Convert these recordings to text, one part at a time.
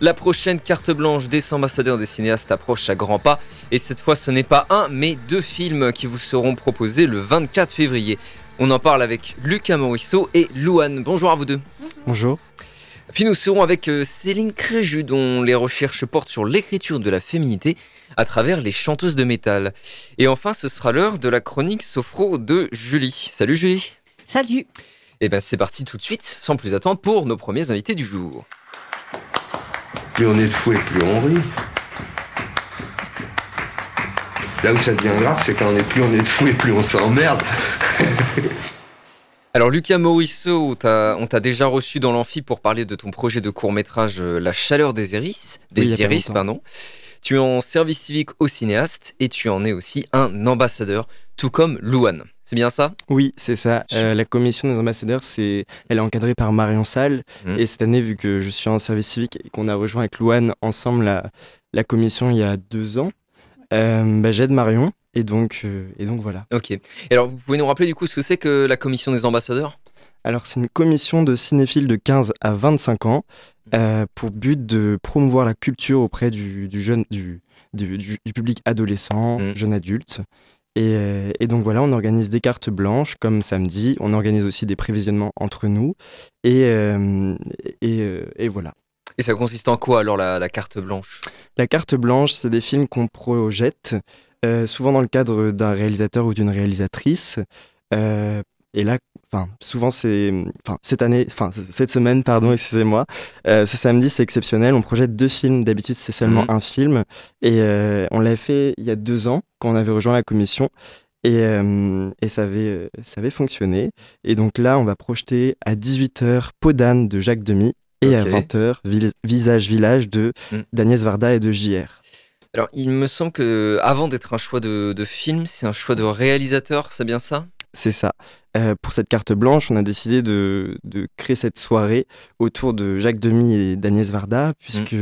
La prochaine carte blanche des ambassadeurs des cinéastes approche à grands pas et cette fois ce n'est pas un mais deux films qui vous seront proposés le 24 février. On en parle avec Lucas Morisseau et Louane. Bonjour à vous deux. Bonjour. Puis nous serons avec euh, Céline Créju dont les recherches portent sur l'écriture de la féminité à travers les chanteuses de métal. Et enfin ce sera l'heure de la chronique sophro de Julie. Salut Julie. Salut. Et bien c'est parti tout de suite, sans plus attendre, pour nos premiers invités du jour. Plus on est de fou et plus on rit. Là où ça devient grave, c'est quand on est plus on est de fou et plus on s'emmerde. Alors Lucas Morisseau, on t'a déjà reçu dans l'amphi pour parler de ton projet de court métrage euh, La chaleur des iris, des iris pardon. Tu es en service civique au cinéaste et tu en es aussi un ambassadeur, tout comme Louane. C'est bien ça? Oui, c'est ça. Euh, la commission des ambassadeurs, c'est, elle est encadrée par Marion Salle. Mhm. Et cette année, vu que je suis en service civique et qu'on a rejoint avec Louane ensemble la, la commission il y a deux ans, euh, bah, j'aide Marion. Et donc, euh, et donc voilà. Ok. Et alors vous pouvez nous rappeler du coup ce que c'est que la commission des ambassadeurs? Alors, c'est une commission de cinéphiles de 15 à 25 ans euh, pour but de promouvoir la culture auprès du, du jeune, du, du, du- du public adolescent, Mhm. jeune adulte. Et, euh, et donc voilà, on organise des cartes blanches comme samedi. On organise aussi des prévisionnements entre nous. Et, euh, et, euh, et voilà. Et ça consiste en quoi alors la, la carte blanche? La carte blanche, c'est des films qu'on projette, euh, souvent dans le cadre d'un réalisateur ou d'une réalisatrice. Euh, et là, enfin, souvent c'est, enfin, cette année, enfin, cette semaine, pardon, excusez-moi, euh, ce samedi, c'est exceptionnel. On projette deux films. D'habitude, c'est seulement Mhm. un film. Et euh, on l'a fait il y a deux ans, quand on avait rejoint la commission. Et, euh, et ça, avait, ça avait fonctionné. Et donc là, on va projeter à 18h Peau d'âne de Jacques Demy et à Ok. 20h Visage Village de Mhm. d'Agnès Varda et de JR. Alors il me semble que avant d'être un choix de, de film, c'est un choix de réalisateur, c'est bien ça? C'est ça. Euh, pour cette carte blanche, on a décidé de, de créer cette soirée autour de Jacques Demy et d'Agnès Varda, puisque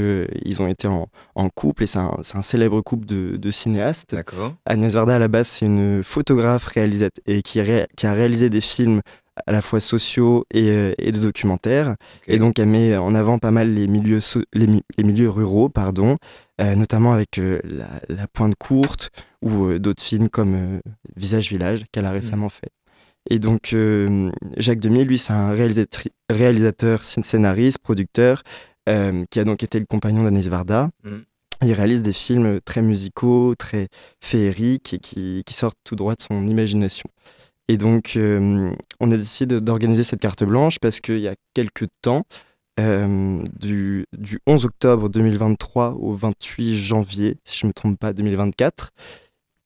ils ont été en, en couple et c'est un, un célèbre couple de, de cinéastes. D'accord. Agnès Varda, à la base, c'est une photographe réalisate et qui, ré- qui a réalisé des films à la fois sociaux et, euh, et de documentaires. Et donc, elle met en avant pas mal les milieux, so- les, mi- les milieux ruraux, pardon, notamment avec euh, la, la Pointe Courte ou euh, d'autres films comme euh, Visage Village qu'elle a récemment fait. Et donc, euh, Jacques Demy, lui, c'est un réalisateur, scén- scénariste, producteur, euh, qui a donc été le compagnon d'Agnès Varda. Mhm. Il réalise des films très musicaux, très féeriques et qui, qui sortent tout droit de son imagination. Et donc, euh, on a décidé d'organiser cette carte blanche parce qu'il y a quelques temps, euh, du, du 11 octobre 2023 au 28 janvier, si je ne me trompe pas, 2024,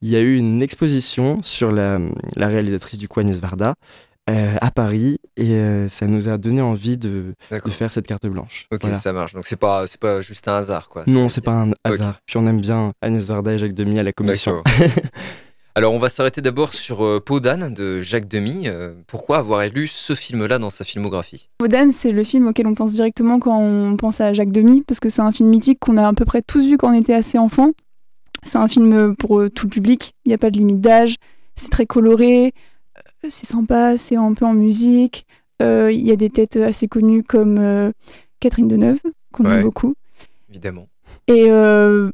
il y a eu une exposition sur la, la réalisatrice du coup Agnès Varda euh, à Paris et euh, ça nous a donné envie de, faire cette carte blanche. Ok, Voilà. ça marche. Donc c'est pas c'est pas juste un hasard quoi. Non, c'est pas un hasard. Puis on aime bien Agnès Varda et Jacques Demy à la commission. Alors on va s'arrêter d'abord sur euh, Peau d'âne de Jacques Demy. Euh, pourquoi avoir élu ce film-là dans sa filmographie? Wodan, c'est le film auquel on pense directement quand on pense à Jacques Demy, parce que c'est un film mythique qu'on a à peu près tous vu quand on était assez enfant. C'est un film pour euh, tout le public, il n'y a pas de limite d'âge, c'est très coloré, c'est sympa, c'est un peu en musique. Euh, Il y a des têtes assez connues comme euh, Catherine Deneuve, qu'on Ouais. aime beaucoup. Évidemment. Et euh,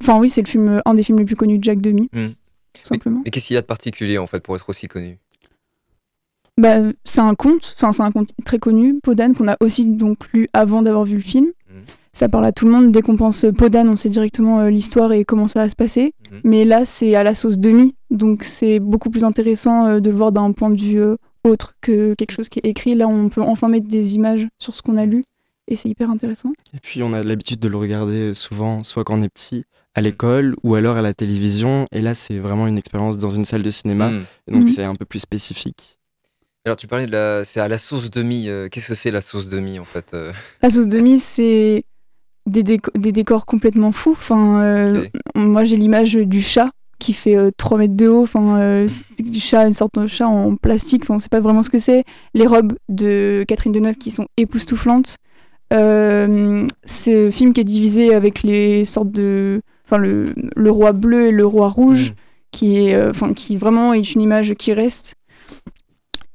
enfin oui, c'est le film, un des films les plus connus de Jacques Demy, Hmm. Tout simplement. Mais qu'est-ce qu'il y a de particulier en fait pour être aussi connu? Bah, c'est un conte, enfin c'est un conte très connu, Podane, qu'on a aussi donc lu avant d'avoir vu le film. Mhm. Ça parle à tout le monde. Dès qu'on pense Podane, on sait directement euh, l'histoire et comment ça va se passer. Mhm. Mais là, c'est à la sauce demi, donc c'est beaucoup plus intéressant euh, de le voir d'un point de vue euh, autre que quelque chose qui est écrit. Là, on peut enfin mettre des images sur ce qu'on a lu et c'est hyper intéressant. Et puis on a l'habitude de le regarder souvent, soit quand on est petit, à l'école ou alors à la télévision. Et là, c'est vraiment une expérience dans une salle de cinéma. Hmm. Donc Mhm. c'est un peu plus spécifique. Alors tu parlais de la, c'est à la sauce demi. euh, Qu'est-ce que c'est la sauce demi en fait euh? La sauce demi, c'est des, déco- des décors complètement fous. Enfin, euh, moi j'ai l'image du chat qui fait euh, 3 mètres de haut. Enfin, euh, c'est du chat, une sorte de chat en plastique. Enfin, on sait pas vraiment ce que c'est. Les robes de Catherine Deneuve qui sont époustouflantes. Euh, ce film qui est divisé avec les sortes de, enfin le, le roi bleu et le roi rouge, Mm. qui est, euh, enfin qui vraiment est une image qui reste.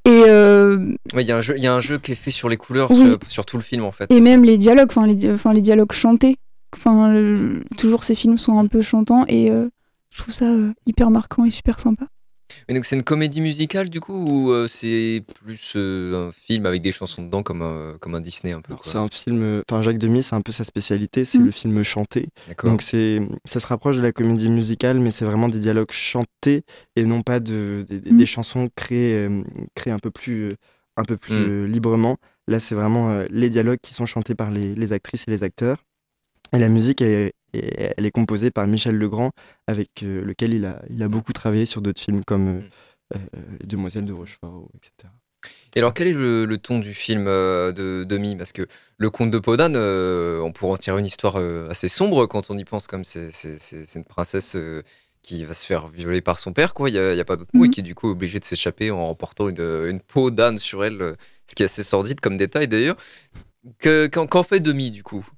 Et euh, Ouais, il y, a un jeu- il y a un jeu qui est fait sur les couleurs, Oui. sur, sur tout le film en fait. Et c'est ça. même les dialogues, enfin les, di- enfin, les dialogues chantés. Enfin, le- toujours ces films sont un peu chantants et euh, je trouve ça euh, hyper marquant et super sympa. Mais donc c'est une comédie musicale du coup ou euh, c'est plus euh, un film avec des chansons dedans comme un, comme un Disney un peu C'est un film, enfin Jacques Demy, c'est un peu sa spécialité, c'est Mm. le film chanté. D'accord. Donc c'est, ça se rapproche de la comédie musicale, mais c'est vraiment des dialogues chantés et non pas de, des, des- Mm. des chansons créées, euh, créées un peu plus, euh, un peu plus Mm. euh, librement. Là, c'est vraiment euh, les dialogues qui sont chantés par les, les actrices et les acteurs. Et la musique, est, elle est composée par Michel Legrand, avec euh, lequel il a, il a beaucoup travaillé sur d'autres films comme euh, Mm. euh, Les Demoiselles de Rochefort, etc. Et alors quel est le, le ton du film euh, de Demi Parce que le conte de Podane, euh, on pourrait en tirer une histoire euh, assez sombre quand on y pense comme c'est une princesse euh, qui va se faire violer par son père, quoi. Il n'y a, il y a pas d'autre mot, et Mhm. qui est du coup obligée de s'échapper en portant une, une peau d'âne sur elle, ce qui est assez sordide comme détail d'ailleurs. Que- Qu'en qu'en fait Demi du coup?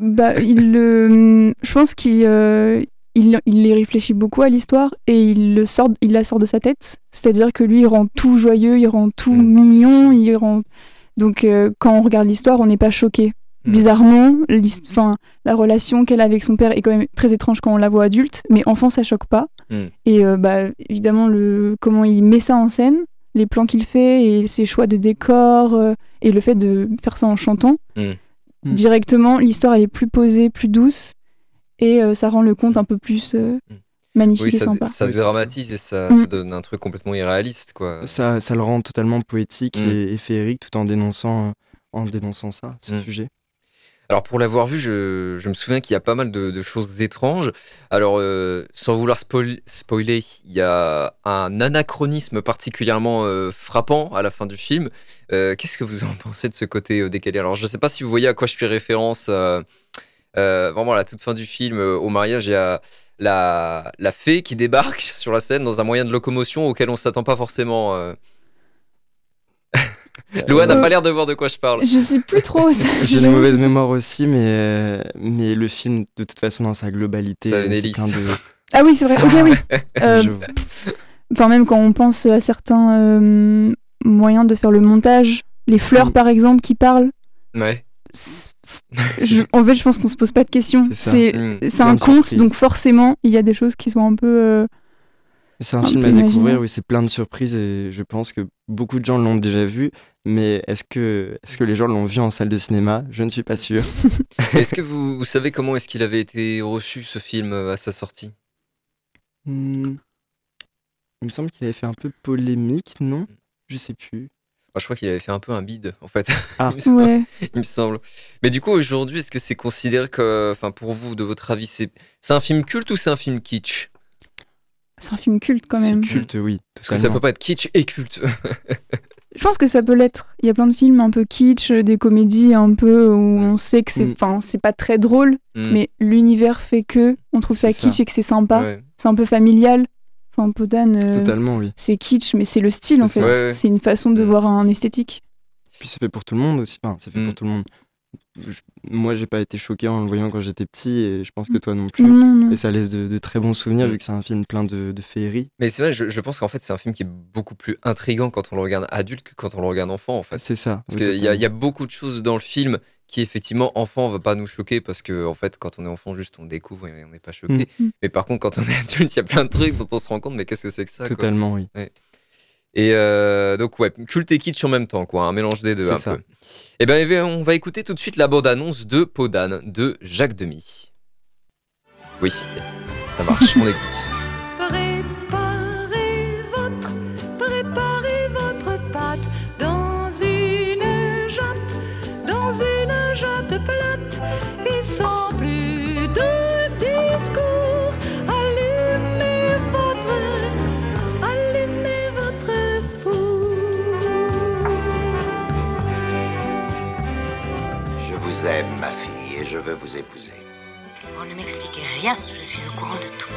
Bah, il, le- je pense qu'il euh, il, il y réfléchit beaucoup à l'histoire et il, le sort, il la sort de sa tête. C'est-à-dire que lui, il rend tout joyeux, il rend tout Mm, mignon, il rend. Donc, euh, quand on regarde l'histoire, on n'est pas choqué. Mm. Bizarrement, l'his- 'fin, la relation qu'elle a avec son père est quand même très étrange quand on la voit adulte, mais enfant, ça choque pas. Mm. Et euh, bah, évidemment, le, comment il met ça en scène, les plans qu'il fait et ses choix de décor euh, et le fait de faire ça en chantant. Mm. directement, l'histoire elle est plus posée, plus douce et euh, ça rend le conte un peu plus euh, Mm. magnifique Oui, et ça, sympa. ça Oui, c'est ça. dramatise et ça, Mm. ça donne un truc complètement irréaliste, quoi. Ça, ça le rend totalement poétique Mm. et, et féerique tout en dénonçant, en dénonçant ça, ce Mm. sujet. Alors pour l'avoir vu, je, me souviens qu'il y a pas mal de, choses étranges. Alors euh, sans vouloir spoil- spoiler, il y a un anachronisme particulièrement euh, frappant à la fin du film. Euh, Qu'est-ce que vous en pensez de ce côté décalé? Alors je sais pas si vous voyez à quoi je fais référence. vraiment à la toute fin du film, au mariage, il y a la, fée qui débarque sur la scène dans un moyen de locomotion auquel on s'attend pas forcément. Loa n'a Euh, pas l'air de voir de quoi je parle. Je sais plus trop. J'ai une mauvaise mémoire aussi, mais, euh, mais le film, de toute façon, dans sa globalité, c'est plein de... Ah oui, c'est vrai. Ok, oui. Euh. Enfin, même quand on pense à certains euh, moyens de faire le montage, les fleurs Mm. par exemple qui parlent. Ouais. je- en fait, je pense qu'on se pose pas de questions. C'est Mm. un conte, donc forcément, il y a des choses qui sont un peu. euh, C'est un un film à découvrir, oui, c'est plein de surprises et je pense que beaucoup de gens l'ont déjà vu, mais est-ce que, est que les gens l'ont vu en salle de cinéma? Je ne suis pas sûr. Est-ce que vous, vous savez comment est-ce qu'il avait été reçu ce film euh, à sa sortie? Hmm. Il me semble qu'il avait fait un peu polémique, non? Je sais plus. Moi, Je crois qu'il avait fait un peu un bide en fait. Ah. il, me semble, Ouais. il me semble. Mais du coup aujourd'hui, est-ce que c'est considéré que, enfin pour vous, de votre avis, c'est c'est un film culte ou c'est un film kitsch? C'est un film culte quand C'est même. culte, oui. Parce que ça totalement. peut pas être kitsch et culte. Je pense que ça peut l'être. Il y a plein de films un peu kitsch, des comédies un peu où on sait que c'est, Mm. enfin, c'est pas très drôle, Mm. mais l'univers fait que on trouve ça kitsch et que c'est sympa. Ouais. C'est un peu familial. Enfin, Podane, euh, Totalement, oui. c'est kitsch, mais c'est le style en fait. ça. Ouais, ouais. C'est une façon de Mm. voir un esthétique. Puis c'est fait pour tout le monde aussi. Enfin, c'est fait Mm. pour tout le monde. Je- moi, j'ai pas été choqué en le voyant quand j'étais petit et je pense que toi non plus. Non, non. Et ça laisse de, de très bons souvenirs Mm. vu que c'est un film plein de, de féerie. Mais c'est vrai, je, je pense qu'en fait c'est un film qui est beaucoup plus intrigant quand on le regarde adulte que quand on le regarde enfant en fait. C'est ça. Parce oui, qu'il y, y a beaucoup de choses dans le film qui effectivement enfant ne va pas nous choquer parce que en fait quand on est enfant juste on découvre et on n'est pas choqué. Mm. Mais par contre quand on est adulte il y a plein de trucs dont on se rend compte mais qu'est-ce que c'est que ça quoi? Totalement, oui. Et euh, donc ouais, culte et kitsch en même temps quoi, un mélange des deux un ça. peu. Et ben eh bien, on va écouter tout de suite la bande annonce de Podane de Jacques Demy. Oui, ça marche, on écoute. Aime. fille et je veux vous épouser. Vous ne m'expliquez rien, je suis au courant de tout.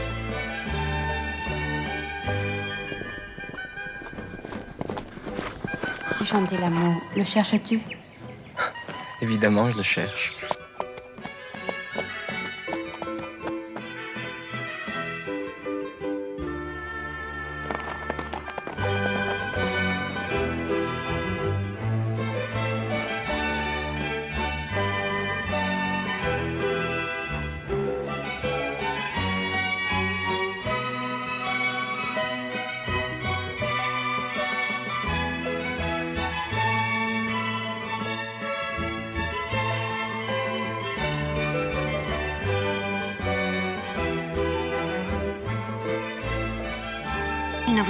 Tu chantais l'amour. Le cherches-tu? Évidemment, je le cherche.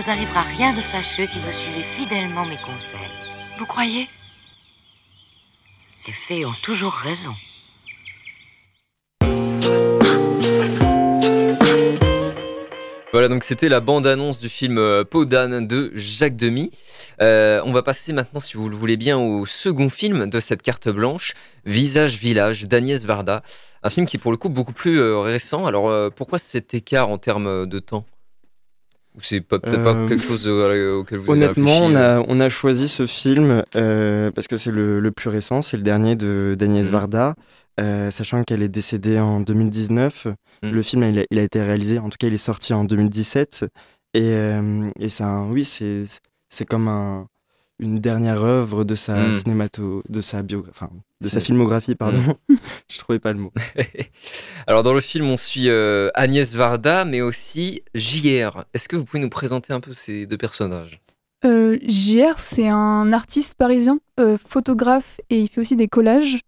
Vous arrivera rien de fâcheux si vous suivez fidèlement mes conseils. Vous croyez? Les fées ont toujours raison. Voilà, donc c'était la bande-annonce du film euh, Peau d'âne de Jacques Demy. Euh, on va passer maintenant, si vous le voulez bien, au second film de cette carte blanche, Visage Village d'Agnès Varda. Un film qui est pour le coup beaucoup plus euh, récent. Alors euh, pourquoi cet écart en termes de temps? Ou c'est peut-être pas Euh, quelque chose euh, auquel vous avez Honnêtement, réfléchi on euh a, on a choisi ce film euh, parce que c'est le, le plus récent, c'est le dernier de d'Agnès Mhm. Varda, euh, sachant qu'elle est décédée en 2019. Mhm. Le film, il a, il a été réalisé, en tout cas, il est sorti en 2017. Et, euh, et c'est un, oui, c'est comme un, une dernière œuvre de sa cinémato, de sa bio, enfin, de sa filmographie, pardon. Je trouvais pas le mot. Alors dans le film, on suit euh, Agnès Varda, mais aussi JR. Est-ce que vous pouvez nous présenter un peu ces deux personnages? Euh, JR, c'est un artiste parisien, euh, photographe, et il fait aussi des collages.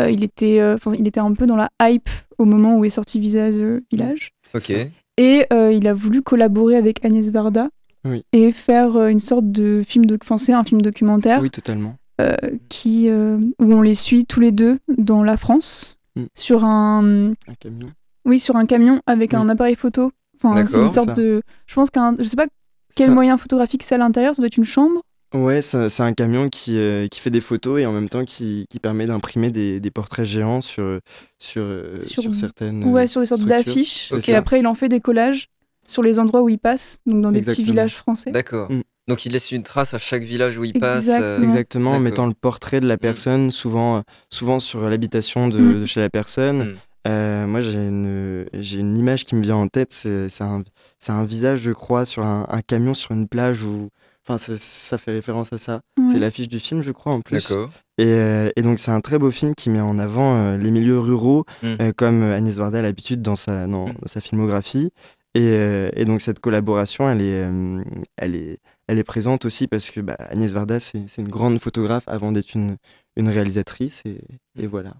Euh, il, était, euh, 'enfin, il était un peu dans la hype au moment où est sorti Visage euh, Village. Ok. Et euh, il a voulu collaborer avec Agnès Varda Oui. et faire euh, une sorte de film doc- enfin, c'est un film documentaire Oui, totalement. euh, qui, euh, où on les suit tous les deux dans la France Mm. sur un, Un camion. oui, sur un camion avec un appareil photo. Enfin, c'est une sorte Ça. de, je pense qu'un, je sais pas quel Ça- moyen photographique c'est à l'intérieur. Ça doit être une chambre. Ouais, c'est un camion qui, euh, qui fait des photos et en même temps qui, qui permet d'imprimer des, des portraits géants sur, sur, Sur- sur, certaines. Ouais, sur des sortes d'affiches. Et après, il en fait des collages sur les endroits où il passe, donc dans des petits villages français. D'accord. Mm. Donc il laisse une trace à chaque village où il passe. Exactement. euh, Exactement, en mettant le portrait de la personne, souvent, euh, souvent sur l'habitation de, Mm. de chez la personne. Mm. Euh, moi, j'ai une, j'ai une image qui me vient en tête, c'est c'est un, c'est un visage, je crois, sur un, un camion sur une plage où. Enfin, ça, ça fait référence à ça. C'est l'affiche du film, je crois, en plus. D'accord. Et, euh, et donc c'est un très beau film qui met en avant euh, les milieux ruraux, Mm. euh, comme euh, Agnès Varda a l'habitude dans sa, dans, Mm. dans sa filmographie. Et, euh, et donc cette collaboration, elle est, euh, elle est, elle est présente aussi parce que bah, Agnès Varda, c'est une grande photographe avant d'être une, une réalisatrice. Et, et voilà.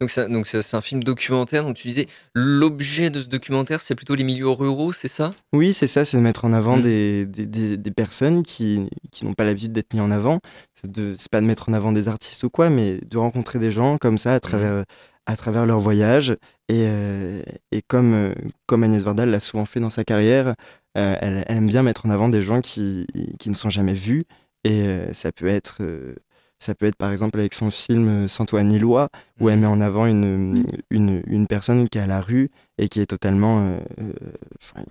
Donc c'est un film documentaire. Donc tu disais l'objet de ce documentaire, c'est plutôt les milieux ruraux, c'est ça? Oui, c'est ça, c'est de mettre en avant Mm. des, des, des- des personnes qui, qui n'ont pas l'habitude d'être mis en avant. C'est pas de mettre en avant des artistes ou quoi, mais de rencontrer des gens comme ça à travers, à travers leur voyage. Et, euh, et comme, euh, comme Agnès Varda l'a souvent fait dans sa carrière, euh, elle, elle aime bien mettre en avant des gens qui, qui ne sont jamais vus. Et ça peut être... ça peut être par exemple avec son film Sans toi ni loi, où elle met en avant une, une, une personne qui est à la rue et qui est totalement,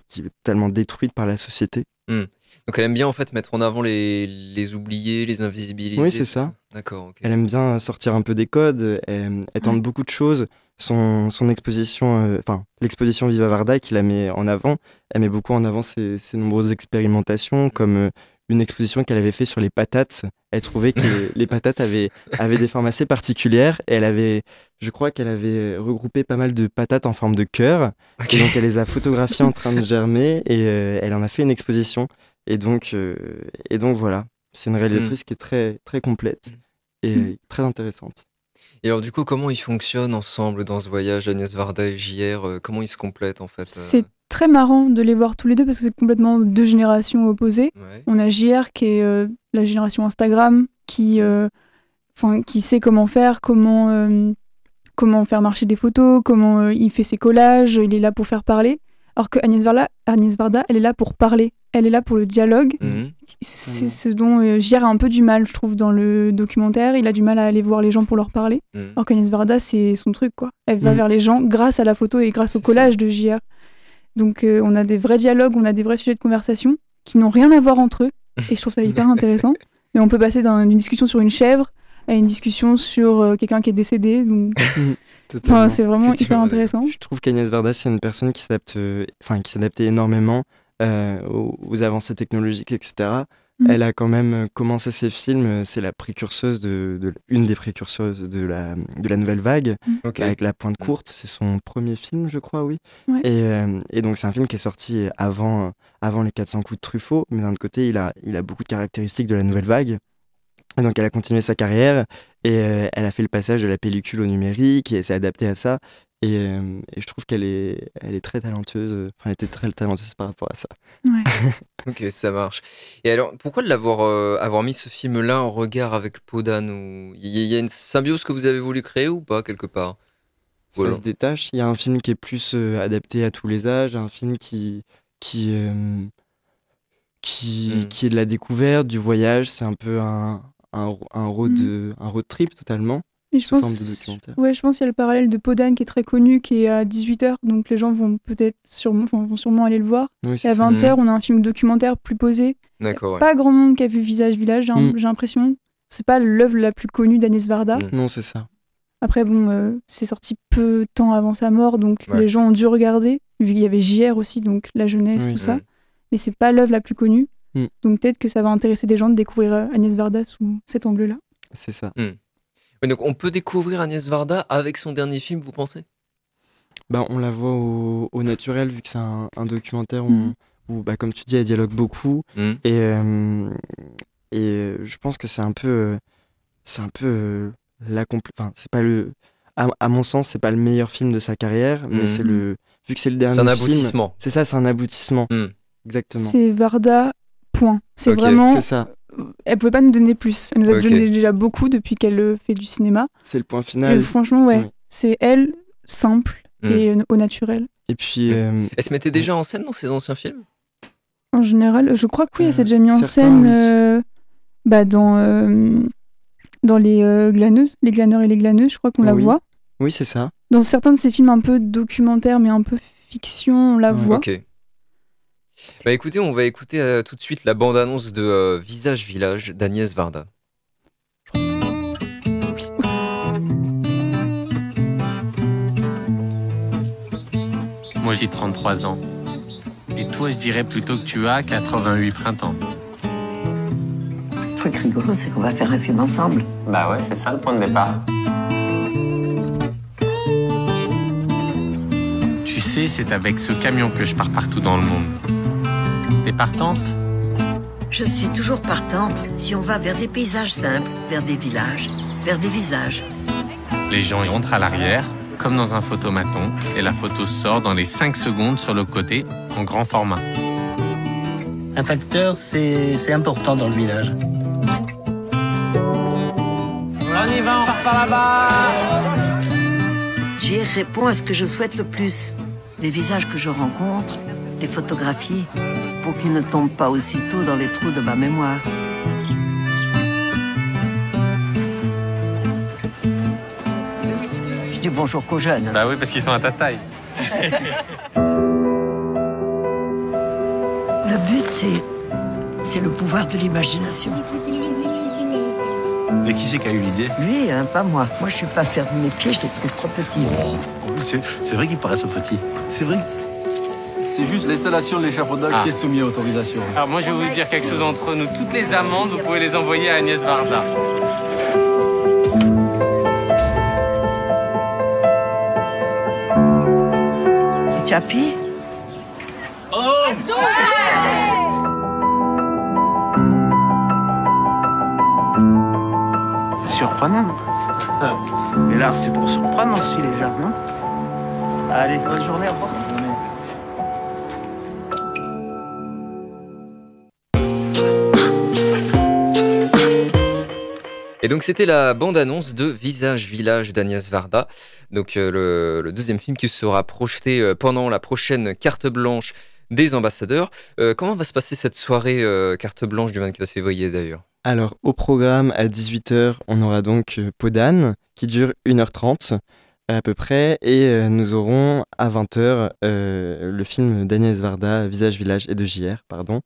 qui est totalement détruite par la société. Donc elle aime bien en fait mettre en avant les, les oubliés, les invisibilisés. Oui, c'est ça. D'accord. Elle aime bien sortir un peu des codes, elle, elle tente beaucoup de choses. Son, son exposition, euh, enfin l'exposition Viva Varda qui la met en avant, elle met beaucoup en avant ses, ses nombreuses expérimentations, comme euh, une exposition qu'elle avait fait sur les patates. Elle trouvait que les, les patates avaient, avaient des formes assez particulières et elle avait, je crois qu'elle avait regroupé pas mal de patates en forme de cœur. Et donc elle les a photographiées en train de germer et euh, elle en a fait une exposition. Et donc, euh, et donc voilà, c'est une réalisatrice qui est très, très complète et Mm. très intéressante. Et alors du coup, comment ils fonctionnent ensemble dans ce voyage, Agnès Varda et JR euh, Comment ils se complètent en fait euh? C'est très marrant de les voir tous les deux parce que c'est complètement deux générations opposées. Ouais. On a JR qui est euh, la génération Instagram, qui, euh, qui sait comment faire, comment, euh, comment faire marcher des photos, comment euh, il fait ses collages, il est là pour faire parler. Alors que Agnès Varda, Agnès Varda, elle est là pour parler, elle est là pour le dialogue. Mhm. C'est ce dont euh, Gier a un peu du mal, je trouve, dans le documentaire. Il a du mal à aller voir les gens pour leur parler. Mhm. Alors qu'Agnès Varda, c'est son truc, quoi. Elle va Mhm. vers les gens grâce à la photo et grâce au collage de Gier. Donc euh, on a des vrais dialogues, on a des vrais sujets de conversation qui n'ont rien à voir entre eux. Et je trouve ça hyper intéressant. Mais on peut passer d'un- d'une discussion sur une chèvre à une discussion sur euh, quelqu'un qui est décédé. Donc, enfin, c'est vraiment hyper intéressant. Je trouve qu'Agnès Varda, c'est une personne qui s'adapte, euh, enfin, qui s'adaptait énormément euh, aux, aux avancées technologiques, etc. Mm. Elle a quand même commencé ses films, c'est la précurseuse de, de- une des précurseuses de la, de la nouvelle vague, Ok. avec La Pointe Mm. courte. C'est son premier film, je crois, oui. Ouais. Et, euh, et donc, c'est un film qui est sorti avant, avant les 400 coups de Truffaut, mais d'un autre côté, il a, il a beaucoup de caractéristiques de la nouvelle vague. Et donc, elle a continué sa carrière et euh, elle a fait le passage de la pellicule au numérique et elle s'est adaptée à ça. Et, euh, et je trouve qu'elle est, elle est très talentueuse. Enfin, elle était très talentueuse par rapport à ça. Ouais. Ok, ça marche. Et alors, pourquoi l'avoir euh, avoir mis ce film-là en regard avec Podane ou... Il y, a- il y a une symbiose que vous avez voulu créer ou pas, quelque part? Ça Voilà. se détache. Il y a un film qui est plus euh, adapté à tous les âges, un film qui, qui, euh, qui, Mm. qui est de la découverte, du voyage. C'est un peu un, un, un road, Mm. un road trip totalement. Et je pense, ouais, je pense qu'il y a le parallèle de Podane qui est très connu, qui est à 18h, donc les gens vont peut-être sûrement, vont sûrement aller le voir. Oui, Et à ça. 20h, on a un film documentaire plus posé. D'accord, ouais. Pas grand monde qui a vu Visage Village, j'ai Mm. j'ai l'impression. C'est pas l'œuvre la plus connue d'Agnès Varda. Mm. Non, c'est ça. Après, bon, euh, c'est sorti peu de temps avant sa mort, donc Ouais. les gens ont dû regarder, vu qu'il y avait JR aussi, donc la jeunesse, Oui. tout ça. Mm. Mais c'est pas l'œuvre la plus connue. Mm. Donc peut-être que ça va intéresser des gens de découvrir euh, Agnès Varda sous cet angle-là. C'est ça. Ouais, donc, on peut découvrir Agnès Varda avec son dernier film, vous pensez? Bah, on la voit au, au naturel, vu que c'est un, un documentaire où, Mhm. où, bah, comme tu dis, elle dialogue beaucoup. Mm. Et, euh, et euh, je pense que c'est un peu. c'est un peu. la compl- Enfin, c'est pas le. À, à mon sens, c'est pas le meilleur film de sa carrière, mais c'est le. Vu que c'est le dernier C'est un aboutissement. C'est ça, c'est un aboutissement. Exactement. C'est Varda, point. C'est Ok, vraiment. C'est ça. Elle pouvait pas nous donner plus. Elle nous a Ok. donné déjà beaucoup depuis qu'elle euh, fait du cinéma. C'est le point Et final. franchement, ouais, c'est elle, simple Mm. et euh, au naturel. Et puis. Mm. euh, Elle se mettait déjà en scène dans ses anciens films? En général, je crois que oui, elle s'est Euh, déjà mis en scène euh, bah, dans, euh, dans les euh, glaneuses, les glaneurs et les glaneuses, je crois qu'on la Oui. voit. Oui, c'est ça. Dans certains de ces films un peu documentaires, mais un peu fiction, on la voit. Ok. Bah écoutez, on va écouter euh, tout de suite la bande-annonce de euh, Visage Village d'Agnès Varda. Moi j'ai 33 ans. Et toi je dirais plutôt que tu as 88 printemps. Le truc rigolo, c'est qu'on va faire un film ensemble. Bah ouais, c'est ça le point de départ. Tu sais, c'est avec ce camion que je pars partout dans le monde. T'es partante? Je suis toujours partante si on va vers des paysages simples, vers des villages, vers des visages. Les gens y rentrent à l'arrière, comme dans un photomaton, et la photo sort dans les 5 secondes sur le côté, en grand format. Un facteur, c'est c'est important dans le village. On y va, on part par là-bas J'y réponds à ce que je souhaite le plus. Les visages que je rencontre, les photographies, pour qu'ils ne tombent pas aussitôt dans les trous de ma mémoire. Je dis bonjour qu'aux jeunes. Bah oui, parce qu'ils sont à ta taille. Le but, c'est. C'est le pouvoir de l'imagination. Mais qui c'est qui a eu l'idée? Lui, hein, pas moi. Moi, je suis pas faire de mes pieds, je les trouve trop petits. C'est c'est vrai qu'ils paraissent petits. C'est vrai. C'est juste l'installation de l'échafaudage Ah. qui est soumis à autorisation. Alors moi je vais vous dire quelque chose entre nous. Toutes les amendes, vous pouvez les envoyer à Agnès Varda. As pis C'est surprenant. Mais l'art, c'est pour surprendre aussi les gens, non Allez, bonne journée, au revoir. Et donc c'était la bande-annonce de Visage Village d'Agnès Varda, donc euh, le, deuxième film qui sera projeté euh, pendant la prochaine carte blanche des ambassadeurs. Euh, comment va se passer cette soirée carte blanche du 24 février d'ailleurs? Alors, au programme, à 18h, on aura donc Podane, qui dure 1h30 à peu près, et nous aurons à 20h euh, le film d'Agnès Varda, Visage Village et de JR, pardon,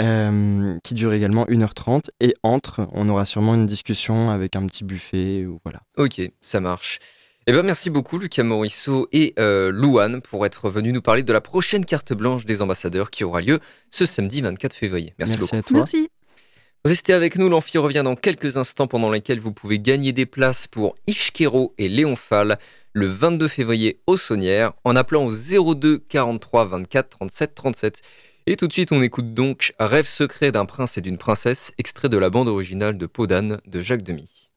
euh, qui dure également 1h30, et entre, on aura sûrement une discussion avec un petit buffet, ou voilà. Ok, ça marche. Eh ben, merci beaucoup Lucas Morisseau et euh, Louane pour être venus nous parler de la prochaine carte blanche des ambassadeurs qui aura lieu ce samedi 24 février. Merci, Merci beaucoup. à toi. Merci. Restez avec nous, l'amphi revient dans quelques instants pendant lesquels vous pouvez gagner des places pour Ishkero et Léon Fall le 22 février au Saunière en appelant au 02 43 24 37 37. Et tout de suite, on écoute donc Rêve secret d'un prince et d'une princesse, extrait de la bande originale de Podane de Jacques Demy.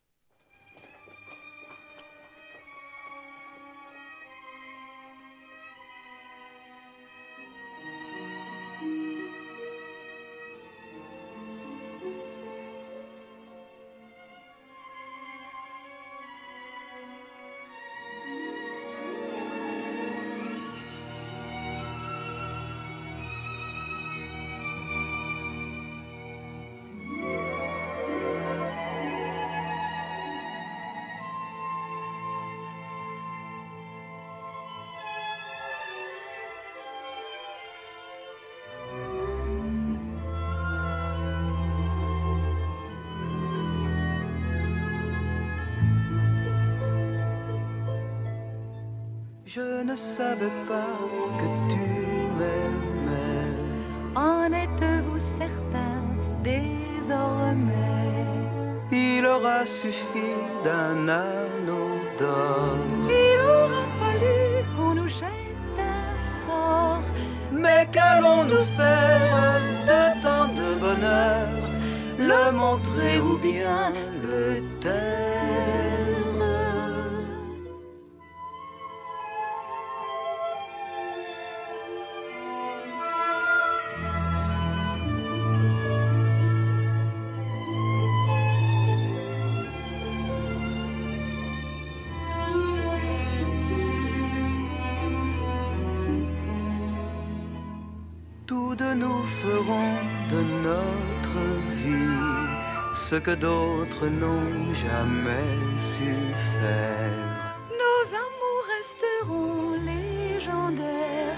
Deux nous ferons de notre vie ce que d'autres n'ont jamais su faire. Nos amours resteront légendaires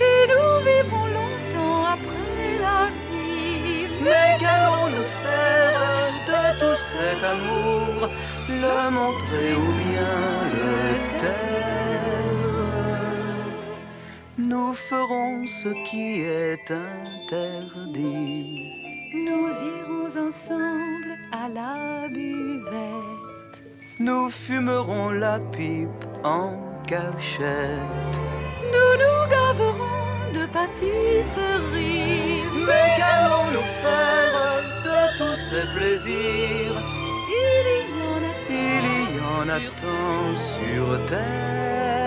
et nous vivrons longtemps après la vie. Mais qu'allons-nous faire de tout cet amour Le montrer ou bien Nous ferons ce qui est interdit. Nous irons ensemble à la buvette. Nous fumerons la pipe en cachette. Nous nous gaverons de pâtisseries. Mais qu'allons-nous faire de tous ces plaisirs? Il y en a Il y en a tant sur terre.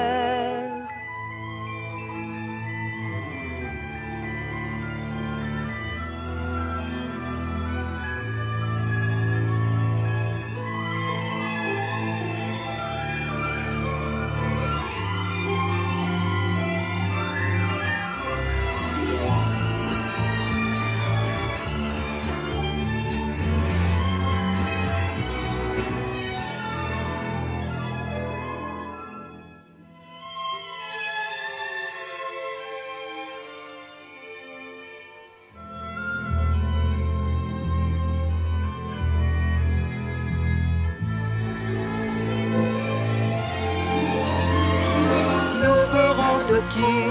Ferons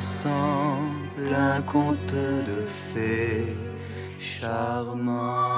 ensemble un de fées charmant.